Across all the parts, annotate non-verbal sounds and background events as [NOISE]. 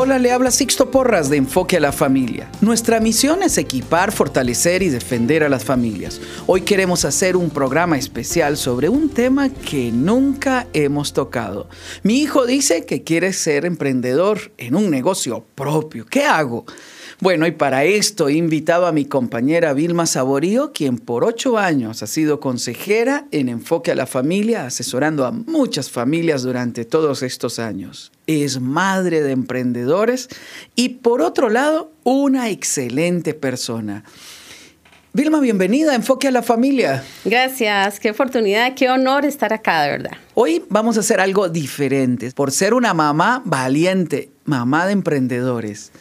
Hola, le habla Sixto Porras de Enfoque a la Familia. Nuestra misión es equipar, fortalecer y defender a las familias. Hoy queremos hacer un programa especial sobre un tema que nunca hemos tocado. Mi hijo dice que quiere ser emprendedor en un negocio propio. ¿Qué hago? Bueno, y para esto he invitado a mi compañera Vilma Saborío, quien por ocho años ha sido consejera en Enfoque a la Familia, asesorando a muchas familias durante todos estos años. Es madre de emprendedores y por otro lado, una excelente persona. Vilma, bienvenida a Enfoque a la Familia. Gracias, qué oportunidad, qué honor estar acá, de verdad. Hoy vamos a hacer algo diferente, por ser una mamá valiente, mamá de emprendedores.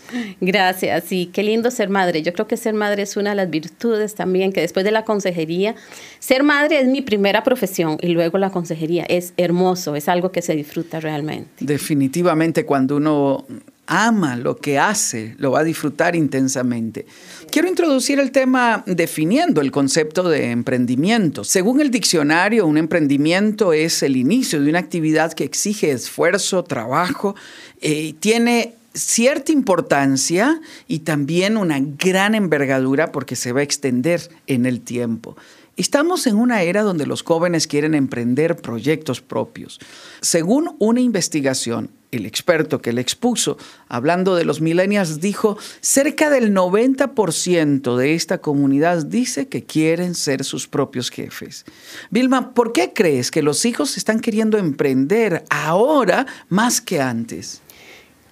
Gracias, sí, qué lindo ser madre. Yo creo que ser madre es una de las virtudes también, que después de la consejería, ser madre es mi primera profesión y luego la consejería es hermoso, es algo que se disfruta realmente. Definitivamente cuando uno ama lo que hace, lo va a disfrutar intensamente. Quiero introducir el tema definiendo el concepto de emprendimiento. Según el diccionario, un emprendimiento es el inicio de una actividad que exige esfuerzo, trabajo, eh, tiene cierta importancia y también una gran envergadura porque se va a extender en el tiempo. Estamos en una era donde los jóvenes quieren emprender proyectos propios. Según una investigación, el experto que le expuso, hablando de los millennials, dijo, cerca del 90% de esta comunidad dice que quieren ser sus propios jefes. Vilma, ¿por qué crees que los hijos están queriendo emprender ahora más que antes?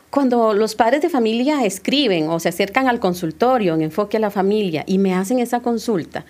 Cuando los padres de familia escriben o se acercan al consultorio en enfoque a la familia y me hacen esa consulta,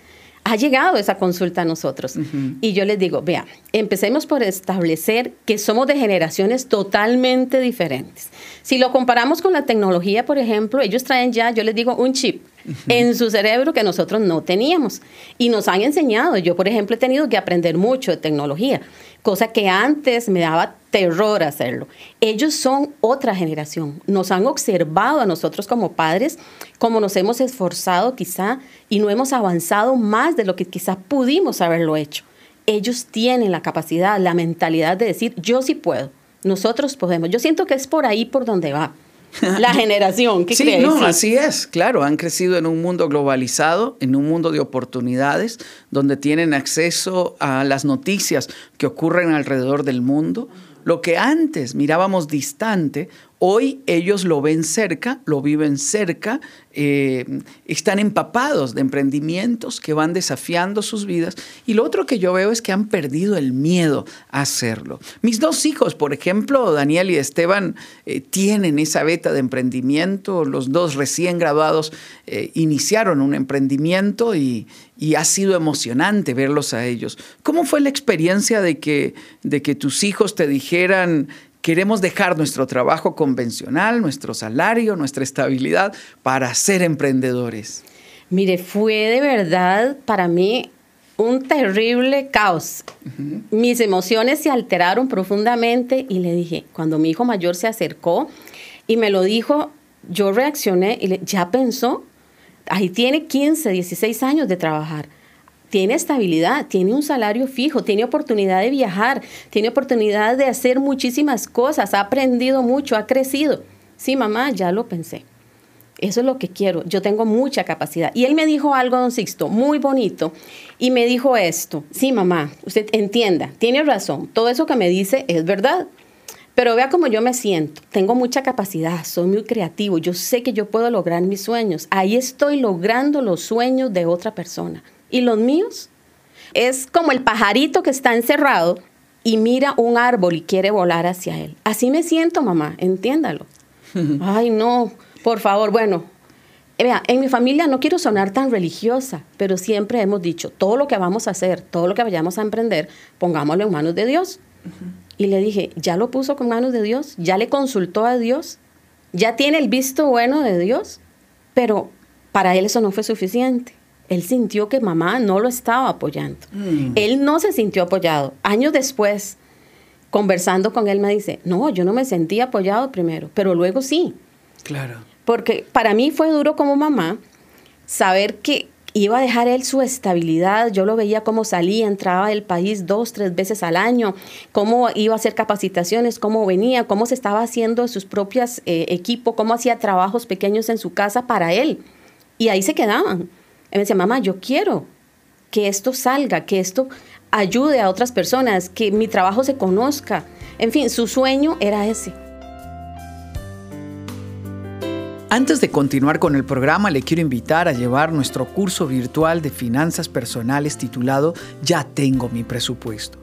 ha llegado esa consulta a nosotros. Y yo les digo, vea, empecemos por establecer que somos de generaciones totalmente diferentes. Si lo comparamos con la tecnología, por ejemplo, ellos traen ya, yo les digo, un chip en su cerebro que nosotros no teníamos. Y nos han enseñado, yo por ejemplo he tenido que aprender mucho de tecnología, cosa que antes me daba terror hacerlo. Ellos son otra generación, nos han observado a nosotros como padres, como nos hemos esforzado quizá y no hemos avanzado más de lo que quizá pudimos haberlo hecho. Ellos tienen la capacidad, la mentalidad de decir, yo sí puedo, nosotros podemos. Yo siento que es por ahí por donde va. [LAUGHS] la generación. ¿Qué sí, no, así es, claro, han crecido en un mundo globalizado, en un mundo de oportunidades, donde tienen acceso a las noticias que ocurren alrededor del mundo. Lo que antes mirábamos distante, Hoy ellos lo ven cerca, lo viven cerca, eh, están empapados de emprendimientos que van desafiando sus vidas. Y lo otro que yo veo es que han perdido el miedo a hacerlo. Mis dos hijos, por ejemplo, Daniel y Esteban, eh, tienen esa beta de emprendimiento. Los dos recién graduados eh, iniciaron un emprendimiento y, y, ha sido emocionante verlos a ellos. ¿Cómo fue la experiencia de que, de que tus hijos te dijeran Queremos dejar nuestro trabajo convencional, nuestro salario, nuestra estabilidad para ser emprendedores. Mire, fue de verdad para mí un terrible caos. Mis emociones se alteraron profundamente y le dije, cuando mi hijo mayor se acercó y me lo dijo, yo reaccioné y le, ya pensó, ahí tiene 15, 16 años de trabajar tiene estabilidad, tiene un salario fijo, tiene oportunidad de viajar, tiene oportunidad de hacer muchísimas cosas, ha aprendido mucho, ha crecido. Sí, mamá, ya lo pensé. Eso es lo que quiero. Yo tengo mucha capacidad. Y él me dijo algo, don Sixto, muy bonito. Y me dijo esto. Sí, mamá, usted entienda, tiene razón. Todo eso que me dice es verdad. Pero vea cómo yo me siento. Tengo mucha capacidad, soy muy creativo. Yo sé que yo puedo lograr mis sueños. Ahí estoy logrando los sueños de otra persona. ¿Y los míos? Es como el pajarito que está encerrado y mira un árbol y quiere volar hacia él. Así me siento, mamá, entiéndalo. [LAUGHS] Ay, no, por favor, bueno. Vea, en mi familia no quiero sonar tan religiosa, pero siempre hemos dicho, todo lo que vamos a hacer, todo lo que vayamos a emprender, pongámoslo en manos de Dios. Y le dije, ¿ya lo puso con manos de Dios? ¿Ya le consultó a Dios? ¿Ya tiene el visto bueno de Dios? Pero para él eso no fue suficiente él sintió que mamá no lo estaba apoyando. Mm. Él no se sintió apoyado. Años después, conversando con él, me dice, no, yo no me sentí apoyado primero, pero luego sí. Claro. Porque para mí fue duro como mamá saber que iba a dejar él su estabilidad, yo lo veía cómo salía, entraba del país dos, tres veces al año, cómo iba a hacer capacitaciones, cómo venía, cómo se estaba haciendo sus propios eh, equipos, cómo hacía trabajos pequeños en su casa para él. Y ahí se quedaban. Él me decía, mamá, yo quiero que esto salga, que esto ayude a otras personas, que mi trabajo se conozca. En fin, su sueño era ese. Antes de continuar con el programa, le quiero invitar a llevar nuestro curso virtual de finanzas personales titulado Ya tengo mi presupuesto.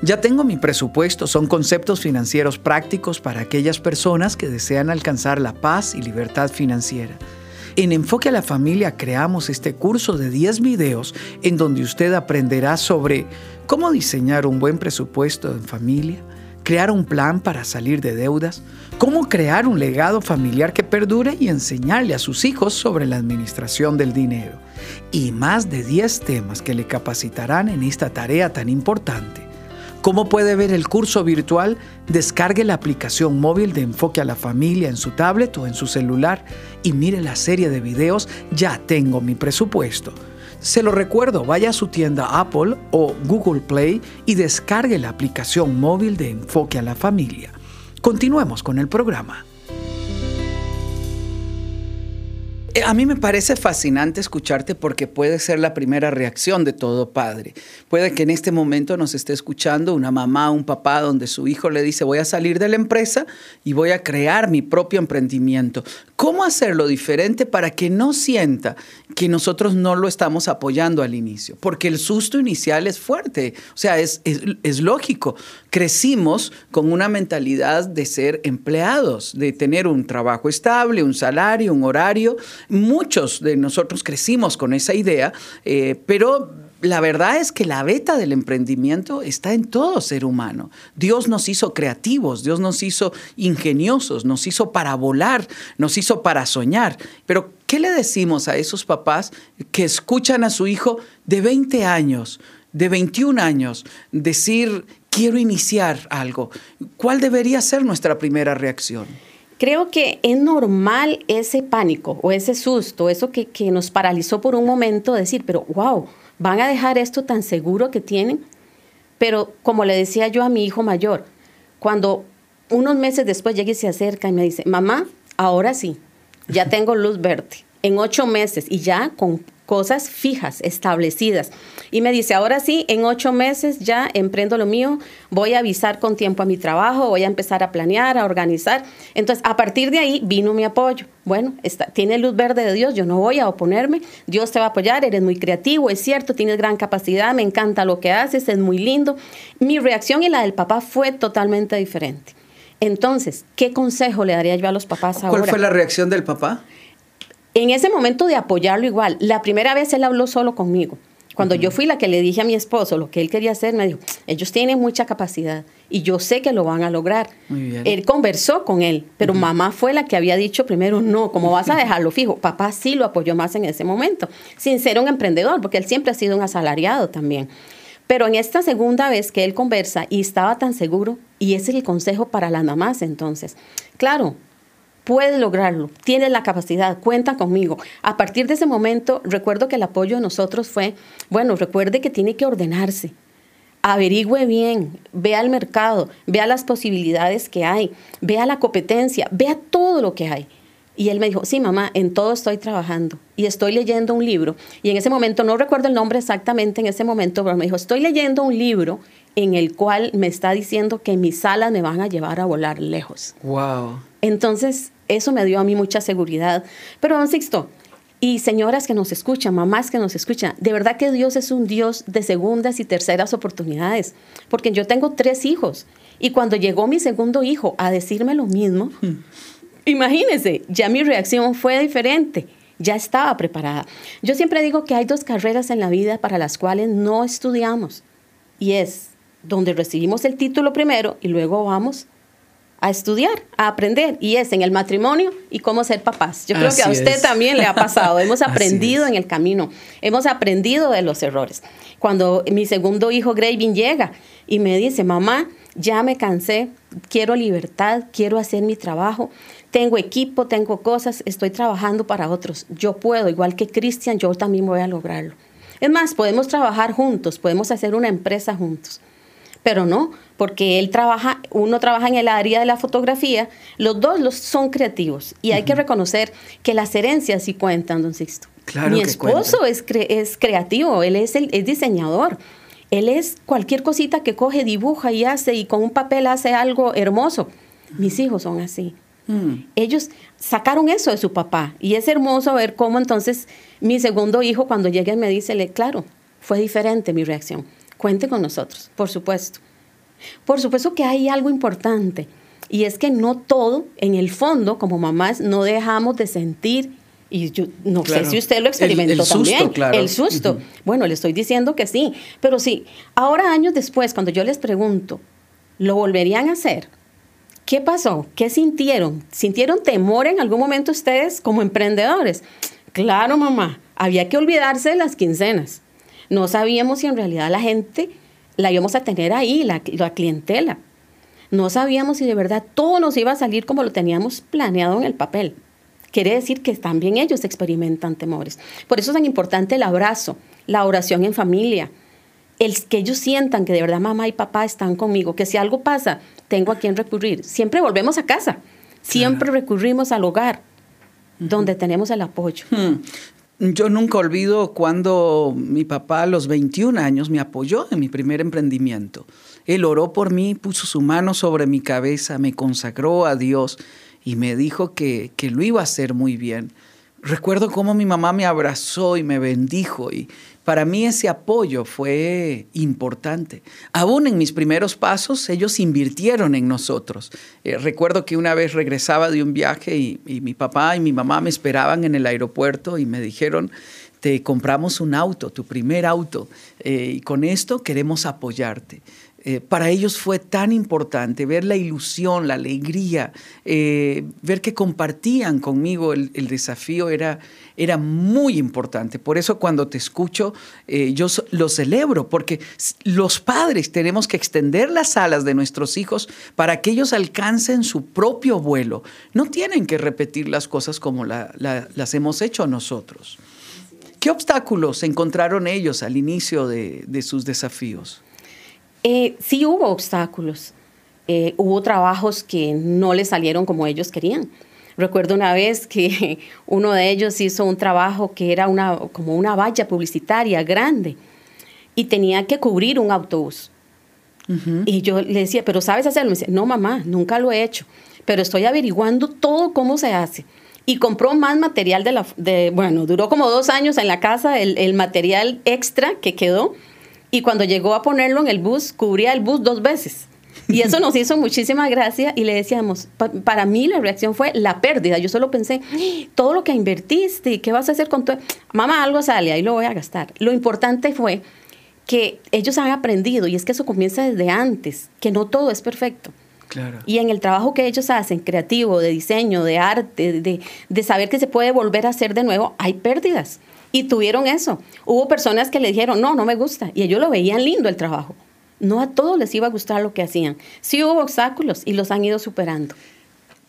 Ya tengo mi presupuesto son conceptos financieros prácticos para aquellas personas que desean alcanzar la paz y libertad financiera. En Enfoque a la Familia creamos este curso de 10 videos en donde usted aprenderá sobre cómo diseñar un buen presupuesto en familia, crear un plan para salir de deudas, cómo crear un legado familiar que perdure y enseñarle a sus hijos sobre la administración del dinero. Y más de 10 temas que le capacitarán en esta tarea tan importante. ¿Cómo puede ver el curso virtual? Descargue la aplicación móvil de Enfoque a la Familia en su tablet o en su celular y mire la serie de videos Ya tengo mi presupuesto se lo recuerdo, vaya a su tienda Apple o Google Play y descargue la aplicación móvil de Enfoque a la Familia. Continuemos con el programa. Eh, a mí me parece fascinante escucharte porque puede ser la primera reacción de todo padre. Puede que en este momento nos esté escuchando una mamá, un papá, donde su hijo le dice, voy a salir de la empresa y voy a crear mi propio emprendimiento. ¿Cómo hacerlo diferente para que no sienta que nosotros no lo estamos apoyando al inicio? Porque el susto inicial es fuerte, o sea, es, es lógico. Crecimos con una mentalidad de ser empleados, de tener un trabajo estable, un salario, un horario Muchos de nosotros crecimos con esa idea, eh, pero la verdad es que la beta del emprendimiento está en todo ser humano. Dios nos hizo creativos, Dios nos hizo ingeniosos, nos hizo para volar, nos hizo para soñar. Pero, ¿qué le decimos a esos papás que escuchan a su hijo de 20 años, de 21 años, decir, quiero iniciar algo? ¿Cuál debería ser nuestra primera reacción? Creo que es normal ese pánico o ese susto, eso que, nos paralizó por un momento, decir, pero wow, van a dejar esto tan seguro que tienen. Pero como le decía yo a mi hijo mayor, cuando unos meses después llegue y se acerca y me dice, mamá, ahora sí, ya [LAUGHS] tengo luz verde, en ocho meses y ya con cosas fijas, establecidas. Y me dice, ahora sí, en ocho meses ya emprendo lo mío, voy a avisar con tiempo a mi trabajo, voy a empezar a planear, a organizar. Entonces, a partir de ahí vino mi apoyo. Bueno, está, tiene luz verde de Dios, yo no voy a oponerme, Dios te va a apoyar, eres muy creativo, es cierto, tienes gran capacidad, me encanta lo que haces, es muy lindo. Mi reacción y la del papá fue totalmente diferente. Entonces, ¿qué consejo le daría yo a los papás ahora? ¿Cuál fue la reacción del papá? en ese momento de apoyarlo igual, la primera vez él habló solo conmigo. Cuando yo fui la que le dije a mi esposo lo que él quería hacer, me dijo, ellos tienen mucha capacidad y yo sé que lo van a lograr. Él conversó con él, pero mamá fue la que había dicho primero, no, ¿cómo vas a [LAUGHS] dejarlo fijo? Papá sí lo apoyó más en ese momento, sin ser un emprendedor, porque él siempre ha sido un asalariado también. Pero en esta segunda vez que él conversa y estaba tan seguro, y ese es el consejo para las mamás entonces, claro, puedes lograrlo, tienes la capacidad, cuenta conmigo. A partir de ese momento, recuerdo que el apoyo de nosotros fue, bueno, recuerde que tiene que ordenarse. Averigüe bien, vea el mercado, vea las posibilidades que hay, vea la competencia, vea todo lo que hay. Y él me dijo, sí, mamá, en todo estoy trabajando y estoy leyendo un libro. Y en ese momento, no recuerdo el nombre exactamente en ese momento, pero me dijo, estoy leyendo un libro en el cual me está diciendo que mis alas me van a llevar a volar lejos. Wow. Entonces, eso me dio a mí mucha seguridad. Pero, don Sixto, y señoras que nos escuchan, mamás que nos escuchan, de verdad que Dios es un Dios de segundas y terceras oportunidades, porque yo tengo tres hijos y cuando llegó mi segundo hijo a decirme lo mismo, [LAUGHS] imagínense, ya mi reacción fue diferente, ya estaba preparada. Yo siempre digo que hay dos carreras en la vida para las cuales no estudiamos y es donde recibimos el título primero y luego vamos a estudiar, a aprender, y es en el matrimonio y cómo ser papás. Yo creo que a usted también le ha pasado, [LAUGHS] hemos aprendido en el camino, hemos aprendido de los errores. Cuando mi segundo hijo, Gravin, llega y me dice, mamá, ya me cansé, quiero libertad, quiero hacer mi trabajo, tengo equipo, tengo cosas, estoy trabajando para otros. Yo puedo, igual que Cristian, yo también voy a lograrlo. Es más, podemos trabajar juntos, podemos hacer una empresa juntos. Pero no, porque él trabaja, uno trabaja en el área de la fotografía, los dos los son creativos y hay que reconocer que las herencias sí cuentan, don Sixto. Mi esposo es, es creativo, él es, el, es diseñador. Él es cualquier cosita que coge, dibuja y hace y con un papel hace algo hermoso. Mis hijos son así. Mm. Ellos sacaron eso de su papá y es hermoso ver cómo entonces mi segundo hijo cuando llega me dice, claro, fue diferente mi reacción. Cuente con nosotros, por supuesto. Por supuesto que hay algo importante y es que no todo, en el fondo, como mamás, no dejamos de sentir y yo no sé si usted lo experimentó el, susto, también. Claro. El susto. Bueno, le estoy diciendo que sí. Pero sí, ahora años después, cuando yo les pregunto, ¿lo volverían a hacer? ¿Qué pasó? ¿Qué sintieron? ¿Sintieron temor en algún momento ustedes como emprendedores? Claro, mamá, había que olvidarse de las quincenas. No sabíamos si en realidad la gente la íbamos a tener ahí, la, la clientela. No sabíamos si de verdad todo nos iba a salir como lo teníamos planeado en el papel quiere decir que también ellos experimentan temores. Por eso es tan importante el abrazo, la oración en familia, el que ellos sientan que de verdad mamá y papá están conmigo, que si algo pasa, tengo a quien recurrir. Siempre volvemos a casa, siempre recurrimos al hogar, donde tenemos el apoyo. Hmm. Yo nunca olvido cuando mi papá a los 21 años me apoyó en mi primer emprendimiento. Él oró por mí, puso su mano sobre mi cabeza, me consagró a Dios y me dijo que, que lo iba a hacer muy bien. Recuerdo cómo mi mamá me abrazó y me bendijo y para mí ese apoyo fue importante. Aún en mis primeros pasos, ellos invirtieron en nosotros. Eh, recuerdo que una vez regresaba de un viaje y, mi papá y mi mamá me esperaban en el aeropuerto y me dijeron, te compramos un auto, tu primer auto, eh, y con esto queremos apoyarte. Eh, para ellos fue tan importante ver la ilusión, la alegría, eh, ver que compartían conmigo el, desafío era, era, muy importante. Por eso cuando te escucho, eh, yo lo celebro, porque los padres tenemos que extender las alas de nuestros hijos para que ellos alcancen su propio vuelo. No tienen que repetir las cosas como las hemos hecho nosotros. ¿Qué obstáculos encontraron ellos al inicio de sus desafíos? Eh, sí hubo obstáculos. Eh, hubo trabajos que no le salieron como ellos querían. Recuerdo una vez que [LAUGHS] uno de ellos hizo un trabajo que era una, como una valla publicitaria grande y tenía que cubrir un autobús. Y yo le decía, ¿pero sabes hacerlo? Me dice, no, mamá, nunca lo he hecho, pero estoy averiguando todo cómo se hace. Y compró más material de la... De, bueno, duró como dos años en la casa el, el material extra que quedó y cuando llegó a ponerlo en el bus, cubría el bus dos veces. Y eso nos hizo muchísima gracia y le decíamos, para mí la reacción fue la pérdida. Yo solo pensé, todo lo que invertiste, ¿qué vas a hacer con todo? Mamá, algo sale, ahí lo voy a gastar. Lo importante fue que ellos han aprendido, y es que eso comienza desde antes, que no todo es perfecto. Claro. Y en el trabajo que ellos hacen, creativo, de diseño, de arte, de, de saber que se puede volver a hacer de nuevo, hay pérdidas. Y tuvieron eso. Hubo personas que le dijeron, no, no me gusta. Y ellos lo veían lindo el trabajo. No a todos les iba a gustar lo que hacían. Sí hubo obstáculos y los han ido superando.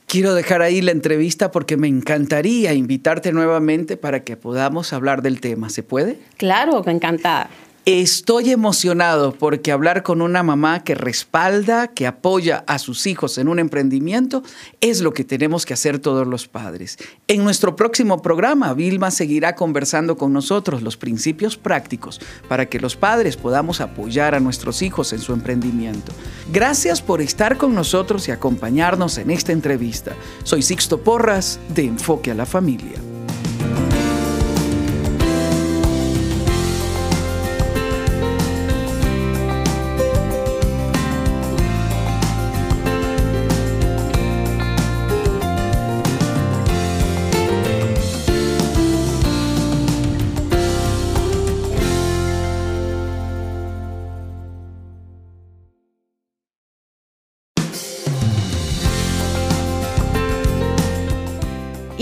Quiero dejar ahí la entrevista porque me encantaría invitarte nuevamente para que podamos hablar del tema. ¿Se puede? Claro, encantada. Estoy emocionado porque hablar con una mamá que respalda, que apoya a sus hijos en un emprendimiento, es lo que tenemos que hacer todos los padres. En nuestro próximo programa, Vilma seguirá conversando con nosotros los principios prácticos para que los padres podamos apoyar a nuestros hijos en su emprendimiento. Gracias por estar con nosotros y acompañarnos en esta entrevista. Soy Sixto Porras de Enfoque a la Familia.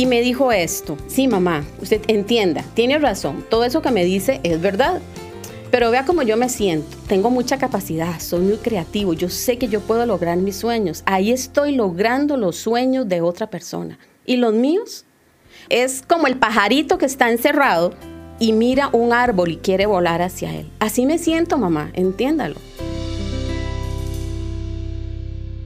Y me dijo esto, sí mamá, usted entienda, tiene razón, todo eso que me dice es verdad. Pero vea cómo yo me siento. Tengo mucha capacidad, soy muy creativo, yo sé que yo puedo lograr mis sueños. Ahí estoy logrando los sueños de otra persona. ¿Y los míos? Es como el pajarito que está encerrado y mira un árbol y quiere volar hacia él. Así me siento, mamá, entiéndalo.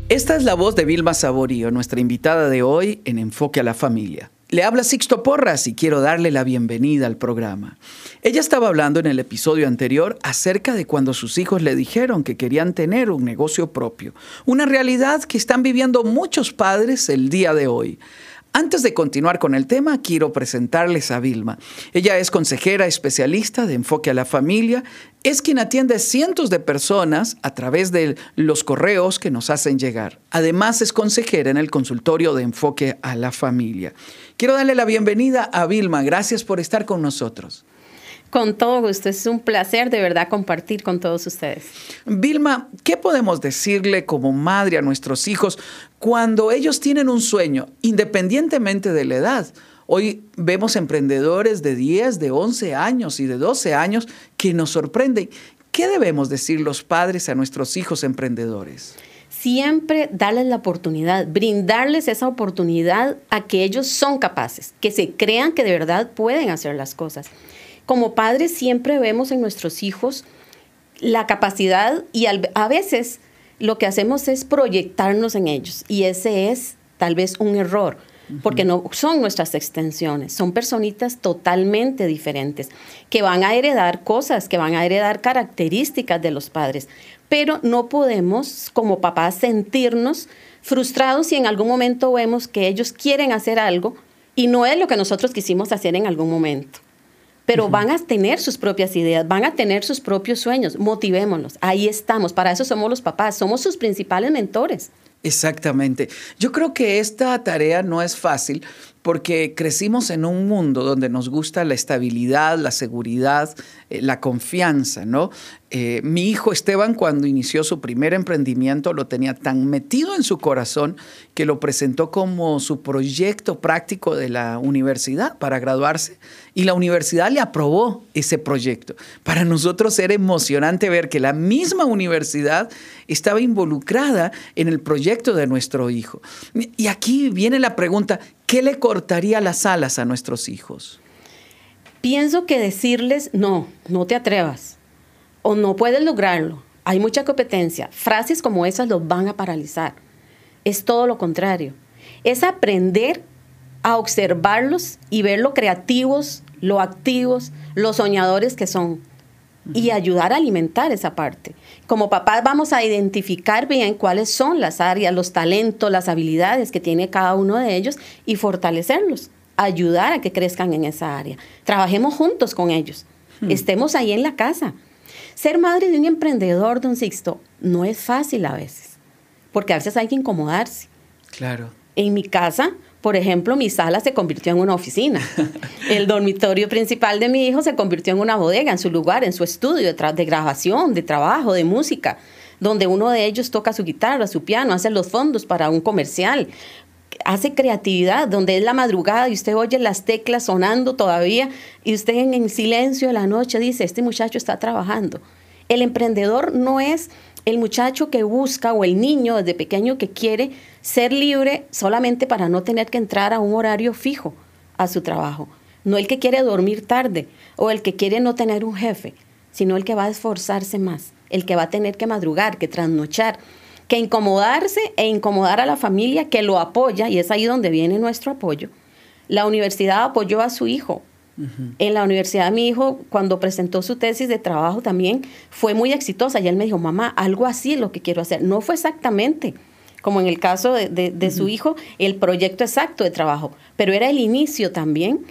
Esta es la voz de Vilma Saborío, nuestra invitada de hoy en Enfoque a la Familia. Le habla Sixto Porras y quiero darle la bienvenida al programa. Ella estaba hablando en el episodio anterior acerca de cuando sus hijos le dijeron que querían tener un negocio propio, una realidad que están viviendo muchos padres el día de hoy. Antes de continuar con el tema, quiero presentarles a Vilma. Ella es consejera especialista de enfoque a la familia, es quien atiende cientos de personas a través de los correos que nos hacen llegar. Además, es consejera en el consultorio de enfoque a la familia. Quiero darle la bienvenida a Vilma. Gracias por estar con nosotros. Con todo gusto, es un placer de verdad compartir con todos ustedes. Vilma, ¿qué podemos decirle como madre a nuestros hijos cuando ellos tienen un sueño, independientemente de la edad? Hoy vemos emprendedores de 10, de 11 años y de 12 años que nos sorprenden. ¿Qué debemos decir los padres a nuestros hijos emprendedores? Siempre darles la oportunidad, brindarles esa oportunidad a que ellos son capaces, que se crean que de verdad pueden hacer las cosas como padres siempre vemos en nuestros hijos la capacidad y a veces lo que hacemos es proyectarnos en ellos. Y ese es tal vez un error porque no son nuestras extensiones, son personitas totalmente diferentes que van a heredar cosas, que van a heredar características de los padres, pero no podemos como papás sentirnos frustrados si en algún momento vemos que ellos quieren hacer algo y no es lo que nosotros quisimos hacer en algún momento pero van a tener sus propias ideas, van a tener sus propios sueños. Motivémoslos. Ahí estamos. Para eso somos los papás. Somos sus principales mentores. Exactamente. Yo creo que esta tarea no es fácil porque crecimos en un mundo donde nos gusta la estabilidad, la seguridad, eh, la confianza, ¿no? Eh, mi hijo Esteban, cuando inició su primer emprendimiento, lo tenía tan metido en su corazón que lo presentó como su proyecto práctico de la universidad para graduarse y la universidad le aprobó ese proyecto. Para nosotros era emocionante ver que la misma universidad estaba involucrada en el proyecto de nuestro hijo. Y aquí viene la pregunta, ¿qué le cortaría las alas a nuestros hijos? Pienso que decirles, no, no te atrevas o no puedes lograrlo, hay mucha competencia, frases como esas los van a paralizar. Es todo lo contrario. Es aprender a observarlos y ver lo creativos, lo activos, los soñadores que son y ayudar a alimentar esa parte. Como papás vamos a identificar bien cuáles son las áreas, los talentos, las habilidades que tiene cada uno de ellos y fortalecerlos, ayudar a que crezcan en esa área. Trabajemos juntos con ellos. Hmm. Estemos ahí en la casa. Ser madre de un emprendedor, don Sixto, no es fácil a veces, porque a veces hay que incomodarse. Claro. En mi casa, por ejemplo, mi sala se convirtió en una oficina. [LAUGHS] El dormitorio principal de mi hijo se convirtió en una bodega, en su lugar, en su estudio de, de grabación, de trabajo, de música donde uno de ellos toca su guitarra, su piano, hace los fondos para un comercial, hace creatividad, donde es la madrugada y usted oye las teclas sonando todavía y usted en, en silencio de la noche dice, este muchacho está trabajando. El emprendedor no es el muchacho que busca o el niño desde pequeño que quiere ser libre solamente para no tener que entrar a un horario fijo a su trabajo. No el que quiere dormir tarde o el que quiere no tener un jefe, sino el que va a esforzarse más, el que va a tener que madrugar, que trasnochar, que incomodarse e incomodar a la familia que lo apoya, y es ahí donde viene nuestro apoyo. La universidad apoyó a su hijo. En la universidad mi hijo, cuando presentó su tesis de trabajo también, fue muy exitosa y él me dijo, mamá, algo así es lo que quiero hacer. No fue exactamente como en el caso de, su hijo, el proyecto exacto de trabajo, pero era el inicio también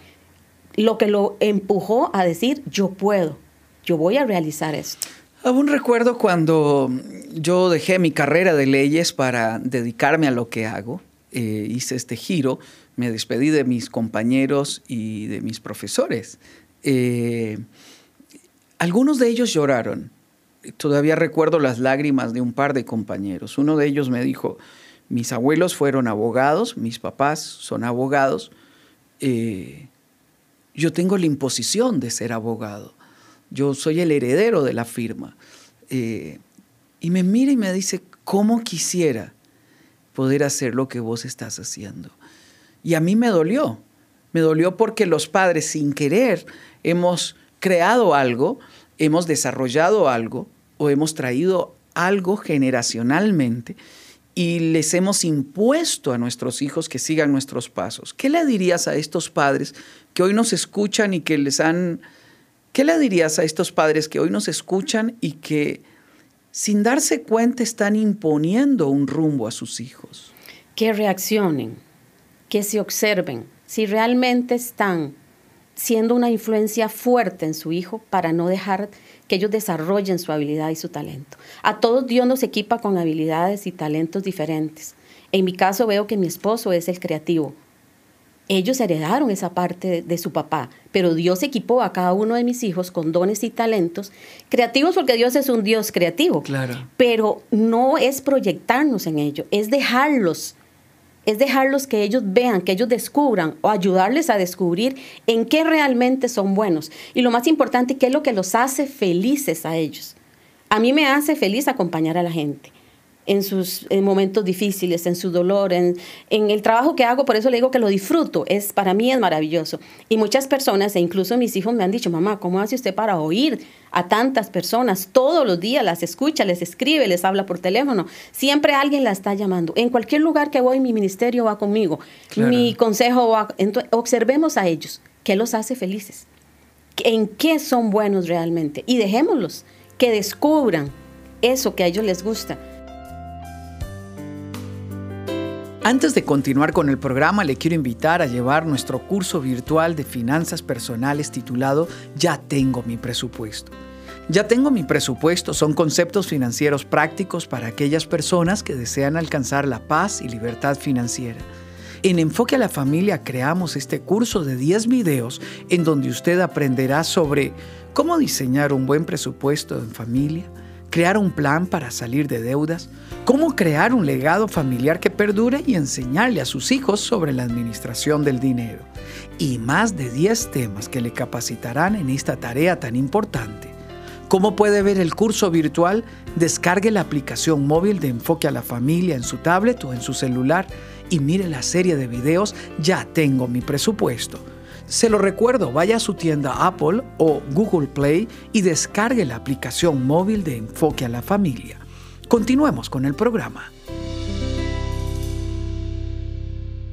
lo que lo empujó a decir, yo puedo, yo voy a realizar esto. Aún recuerdo cuando yo dejé mi carrera de leyes para dedicarme a lo que hago, eh, hice este giro, me despedí de mis compañeros y de mis profesores. Eh, algunos de ellos lloraron. Todavía recuerdo las lágrimas de un par de compañeros. Uno de ellos me dijo, mis abuelos fueron abogados, mis papás son abogados, eh, yo tengo la imposición de ser abogado yo soy el heredero de la firma. Eh, y me mira y me dice, ¿cómo quisiera poder hacer lo que vos estás haciendo? Y a mí me dolió. Me dolió porque los padres, sin querer, hemos creado algo, hemos desarrollado algo o hemos traído algo generacionalmente y les hemos impuesto a nuestros hijos que sigan nuestros pasos. ¿Qué le dirías a estos padres que hoy nos escuchan y que les han... ¿Qué le dirías a estos padres que hoy nos escuchan y que sin darse cuenta están imponiendo un rumbo a sus hijos? Que reaccionen, que se observen, si realmente están siendo una influencia fuerte en su hijo para no dejar que ellos desarrollen su habilidad y su talento. A todos Dios nos equipa con habilidades y talentos diferentes. En mi caso veo que mi esposo es el creativo. Ellos heredaron esa parte de, su papá, pero Dios equipó a cada uno de mis hijos con dones y talentos creativos porque Dios es un Dios creativo. Claro. Pero no es proyectarnos en ello, es dejarlos es dejarlos que ellos vean, que ellos descubran o ayudarles a descubrir en qué realmente son buenos. Y lo más importante, qué es lo que los hace felices a ellos. A mí me hace feliz acompañar a la gente en sus momentos difíciles, en su dolor, en, en, el trabajo que hago, por eso le digo que lo disfruto, es, para mí es maravilloso. Y muchas personas, e incluso mis hijos me han dicho, mamá, ¿cómo hace usted para oír a tantas personas? Todos los días las escucha, les escribe, les habla por teléfono, siempre alguien la está llamando. En cualquier lugar que voy, mi ministerio va conmigo, mi consejo va, observemos a ellos, ¿qué los hace felices? ¿En qué son buenos realmente? Y dejémoslos que descubran eso que a ellos les gusta Antes de continuar con el programa, le quiero invitar a llevar nuestro curso virtual de finanzas personales titulado Ya tengo mi presupuesto. Ya tengo mi presupuesto son conceptos financieros prácticos para aquellas personas que desean alcanzar la paz y libertad financiera. En Enfoque a la Familia creamos este curso de 10 videos en donde usted aprenderá sobre cómo diseñar un buen presupuesto en familia, crear un plan para salir de deudas, cómo crear un legado familiar que perdure y enseñarle a sus hijos sobre la administración del dinero. Y más de 10 temas que le capacitarán en esta tarea tan importante. ¿Cómo puede ver el curso virtual? Descargue la aplicación móvil de Enfoque a la Familia en su tablet o en su celular y mire la serie de videos Ya tengo mi presupuesto se lo recuerdo, vaya a su tienda Apple o Google Play y descargue la aplicación móvil de Enfoque a la Familia. Continuemos con el programa.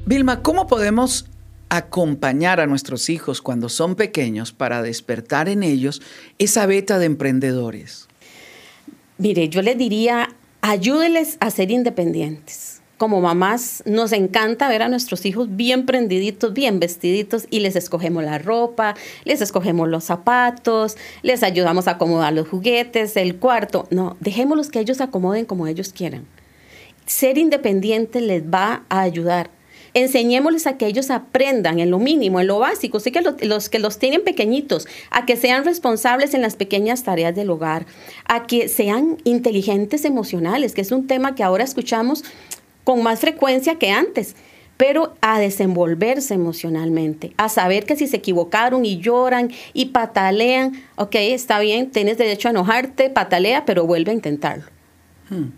Vilma, ¿cómo podemos acompañar a nuestros hijos cuando son pequeños para despertar en ellos esa beta de emprendedores? Mire, yo les diría, ayúdeles a ser independientes como mamás nos encanta ver a nuestros hijos bien prendiditos, bien vestiditos y les escogemos la ropa, les escogemos los zapatos, les ayudamos a acomodar los juguetes, el cuarto. No, dejémoslos que ellos acomoden como ellos quieran. Ser independiente les va a ayudar. Enseñémosles a que ellos aprendan en lo mínimo, en lo básico. Sí que los que los tienen pequeñitos, a que sean responsables en las pequeñas tareas del hogar, a que sean inteligentes emocionales, que es un tema que ahora escuchamos con más frecuencia que antes, pero a desenvolverse emocionalmente, a saber que si se equivocaron y lloran y patalean, ok, está bien, tienes derecho a enojarte, patalea, pero vuelve a intentarlo.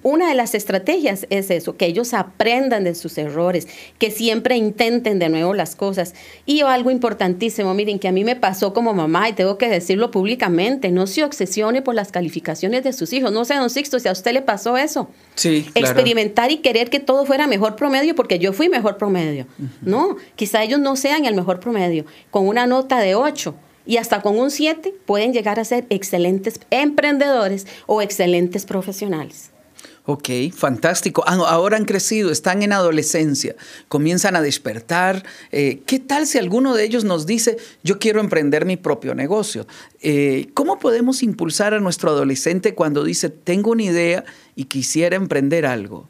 Una de las estrategias es eso, que ellos aprendan de sus errores, que siempre intenten de nuevo las cosas. Y algo importantísimo, miren, que a mí me pasó como mamá y tengo que decirlo públicamente, no se obsesione por las calificaciones de sus hijos. No sé, don Sixto, si a usted le pasó eso. Sí. Experimentar y querer que todo fuera mejor promedio porque yo fui mejor promedio. No, quizá ellos no sean el mejor promedio. Con una nota de 8 y hasta con un 7 pueden llegar a ser excelentes emprendedores o excelentes profesionales. Ok, fantástico. Ah, ahora han crecido, están en adolescencia, comienzan a despertar. Eh, ¿Qué tal si alguno de ellos nos dice, yo quiero emprender mi propio negocio? Eh, ¿Cómo podemos impulsar a nuestro adolescente cuando dice, tengo una idea y quisiera emprender algo?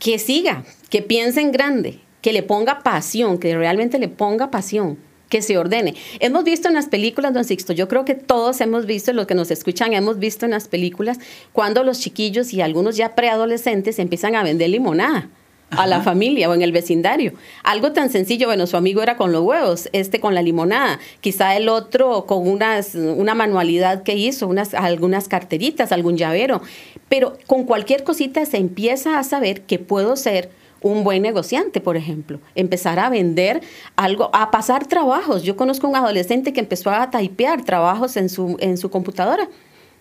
Que siga, que piense en grande, que le ponga pasión, que realmente le ponga pasión que se ordene. Hemos visto en las películas, don Sixto, yo creo que todos hemos visto, los que nos escuchan, hemos visto en las películas cuando los chiquillos y algunos ya preadolescentes empiezan a vender limonada. a la familia o en el vecindario. Algo tan sencillo, bueno, su amigo era con los huevos, este con la limonada, quizá el otro con unas, una manualidad que hizo, unas, algunas carteritas, algún llavero, pero con cualquier cosita se empieza a saber que puedo ser un buen negociante, por ejemplo, empezar a vender algo, a pasar trabajos. Yo conozco un adolescente que empezó a typear trabajos en su, en su computadora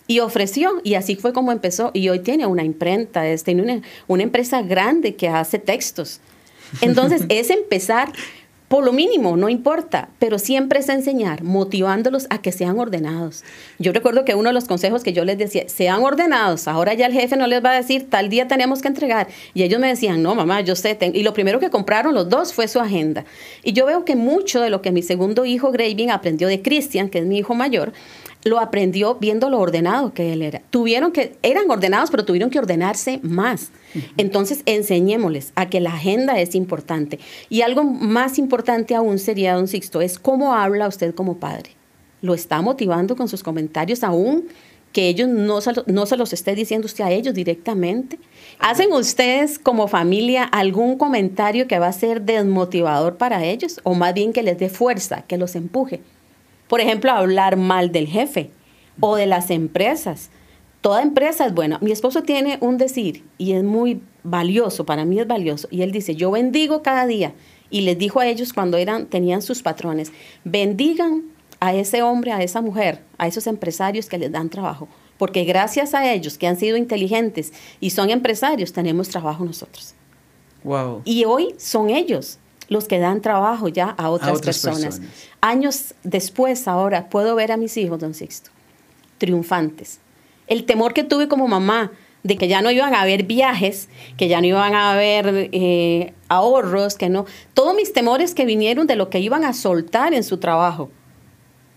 y ofreció, y así fue como empezó, y hoy tiene una imprenta, tiene una, una empresa grande que hace textos. Entonces, [LAUGHS] es empezar por lo mínimo, no importa, pero siempre es enseñar, motivándolos a que sean ordenados. Yo recuerdo que uno de los consejos que yo les decía, sean ordenados, ahora ya el jefe no les va a decir, tal día tenemos que entregar. Y ellos me decían, no, mamá, yo sé, y lo primero que compraron los dos fue su agenda. Y yo veo que mucho de lo que mi segundo hijo, Graving, aprendió de Christian, que es mi hijo mayor, lo aprendió viendo lo ordenado que él era. Tuvieron que, eran ordenados, pero tuvieron que ordenarse más. Entonces, enseñémosles a que la agenda es importante. Y algo más importante aún sería, don Sixto, es cómo habla usted como padre. ¿Lo está motivando con sus comentarios aún? que ellos no se, no se los esté diciendo usted a ellos directamente. ¿Hacen ustedes como familia algún comentario que va a ser desmotivador para ellos o más bien que les dé fuerza, que los empuje? Por ejemplo, hablar mal del jefe o de las empresas. Toda empresa es buena. Mi esposo tiene un decir y es muy valioso, para mí es valioso. Y él dice, yo bendigo cada día. Y les dijo a ellos cuando eran, tenían sus patrones, bendigan a ese hombre, a esa mujer, a esos empresarios que les dan trabajo. Porque gracias a ellos que han sido inteligentes y son empresarios, tenemos trabajo nosotros. Wow. Y hoy son ellos los que dan trabajo ya a otras, personas. Años después, ahora, puedo ver a mis hijos, don Sixto, triunfantes. El temor que tuve como mamá de que ya no iban a haber viajes, que ya no iban a haber eh, ahorros, que no. Todos mis temores que vinieron de lo que iban a soltar en su trabajo,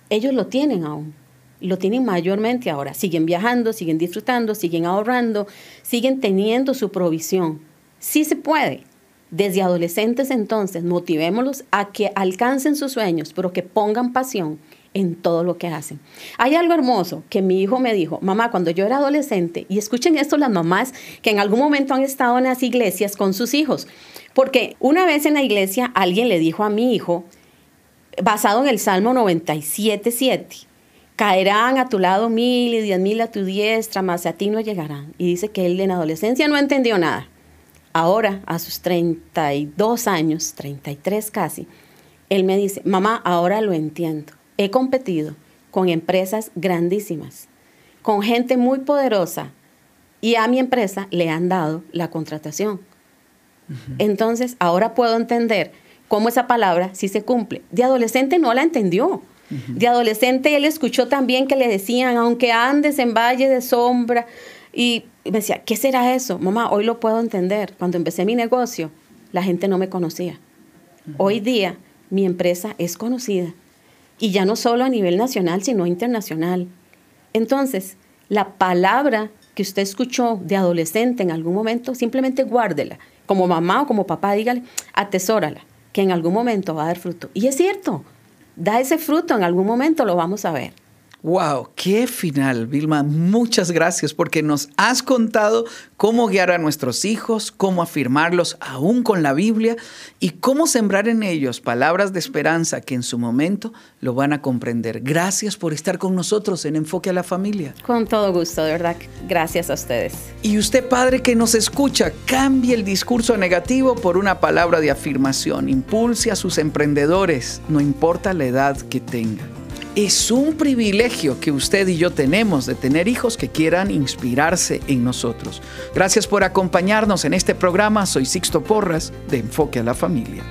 ellos lo tienen aún. Lo tienen mayormente ahora. Siguen viajando, siguen disfrutando, siguen ahorrando, siguen teniendo su provisión. Sí se puede. Desde adolescentes entonces, motivémoslos a que alcancen sus sueños, pero que pongan pasión en todo lo que hacen. Hay algo hermoso que mi hijo me dijo, mamá, cuando yo era adolescente, y escuchen esto las mamás que en algún momento han estado en las iglesias con sus hijos, porque una vez en la iglesia alguien le dijo a mi hijo, basado en el Salmo 97, 7, caerán a tu lado mil y diez mil a tu diestra, mas a ti no llegarán. Y dice que él en adolescencia no entendió nada ahora a sus 32 años, 33 casi, él me dice, mamá, ahora lo entiendo. He competido con empresas grandísimas, con gente muy poderosa y a mi empresa le han dado la contratación. Entonces, ahora puedo entender cómo esa palabra sí se cumple. De adolescente no la entendió. De adolescente él escuchó también que le decían, aunque andes en valle de sombra, y me decía, ¿qué será eso? Mamá, hoy lo puedo entender. Cuando empecé mi negocio, la gente no me conocía. Hoy día, mi empresa es conocida. Y ya no solo a nivel nacional, sino internacional. Entonces, la palabra que usted escuchó de adolescente en algún momento, simplemente guárdela. Como mamá o como papá, dígale, atesórala, que en algún momento va a dar fruto. Y es cierto, da ese fruto, en algún momento lo vamos a ver. Wow, qué final, Vilma. Muchas gracias porque nos has contado cómo guiar a nuestros hijos, cómo afirmarlos aún con la Biblia y cómo sembrar en ellos palabras de esperanza que en su momento lo van a comprender. Gracias por estar con nosotros en Enfoque a la Familia. Con todo gusto, de verdad. Gracias a ustedes. Y usted, padre que nos escucha, cambie el discurso negativo por una palabra de afirmación. Impulse a sus emprendedores, no importa la edad que tengan. Es un privilegio que usted y yo tenemos de tener hijos que quieran inspirarse en nosotros. Gracias por acompañarnos en este programa. Soy Sixto Porras de Enfoque a la Familia.